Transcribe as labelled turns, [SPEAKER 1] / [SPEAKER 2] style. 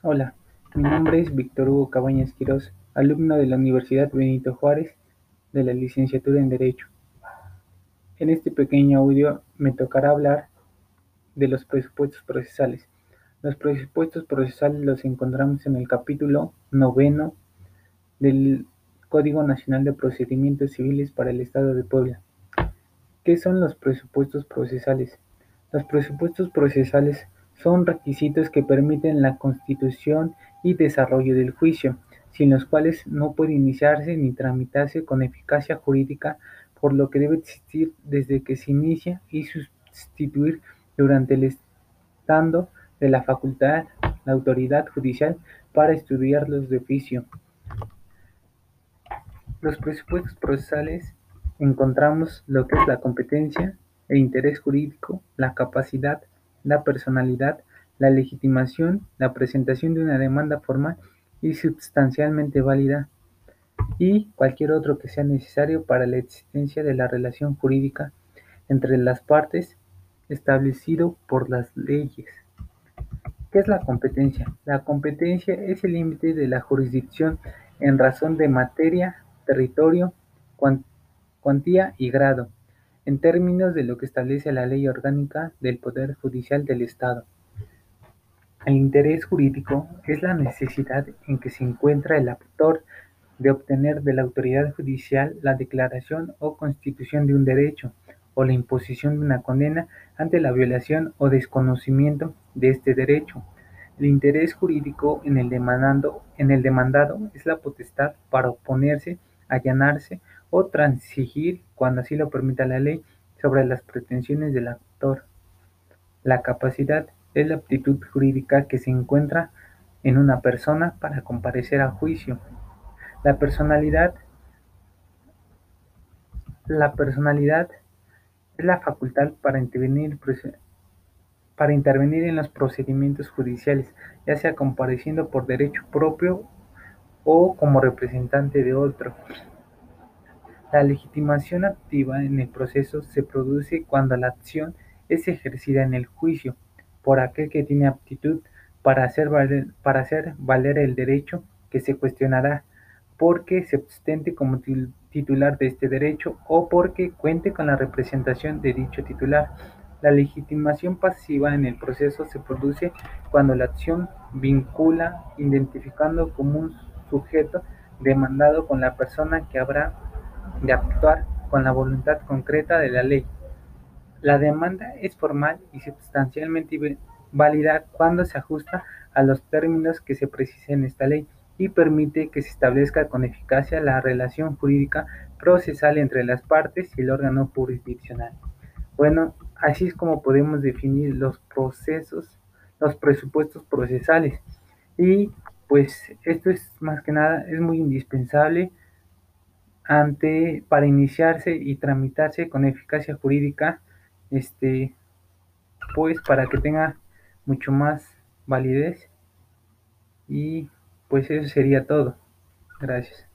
[SPEAKER 1] Hola, mi nombre es Víctor Hugo Cabañas Quirós, alumno de la Universidad Benito Juárez de la licenciatura en Derecho. En este pequeño audio me tocará hablar de los presupuestos procesales. Los presupuestos procesales los encontramos en el capítulo noveno del Código Nacional de Procedimientos Civiles para el Estado de Puebla. ¿Qué son los presupuestos procesales? Los presupuestos procesales son requisitos que permiten la constitución y desarrollo del juicio, sin los cuales no puede iniciarse ni tramitarse con eficacia jurídica, por lo que debe existir desde que se inicia y sustituir durante el estando de la facultad la autoridad judicial para estudiarlos de oficio. Los presupuestos procesales encontramos lo que es la competencia, el interés jurídico, la capacidad, la personalidad, la legitimación, la presentación de una demanda formal y sustancialmente válida y cualquier otro que sea necesario para la existencia de la relación jurídica entre las partes establecido por las leyes. ¿Qué es la competencia? La competencia es el límite de la jurisdicción en razón de materia, territorio, cuantía y grado en términos de lo que establece la Ley Orgánica del Poder Judicial del Estado. El interés jurídico es la necesidad en que se encuentra el autor de obtener de la autoridad judicial la declaración o constitución de un derecho o la imposición de una condena ante la violación o desconocimiento de este derecho. El interés jurídico en el, en el demandado es la potestad para oponerse, allanarse o transigir, cuando así lo permita la ley, sobre las pretensiones del actor. La capacidad es la aptitud jurídica que se encuentra en una persona para comparecer a juicio. La personalidad la personalidad es la facultad para intervenir, para intervenir en los procedimientos judiciales, ya sea compareciendo por derecho propio o como representante de otro. La legitimación activa en el proceso se produce cuando la acción es ejercida en el juicio por aquel que tiene aptitud para hacer valer, el derecho que se cuestionará porque se ostente como titular de este derecho o porque cuente con la representación de dicho titular. La legitimación pasiva en el proceso se produce cuando la acción vincula identificando como un sujeto demandado con la persona que habrá de actuar con la voluntad concreta de la ley. La demanda es formal y sustancialmente válida cuando se ajusta a los términos que se precisen en esta ley y permite que se establezca con eficacia la relación jurídica procesal entre las partes y el órgano jurisdiccional. Bueno, así es como podemos definir los procesos, los presupuestos procesales. Y pues esto es más que nada, es muy indispensable ante para iniciarse y tramitarse con eficacia jurídica, este, pues para que tenga mucho más validez y pues eso sería todo. Gracias.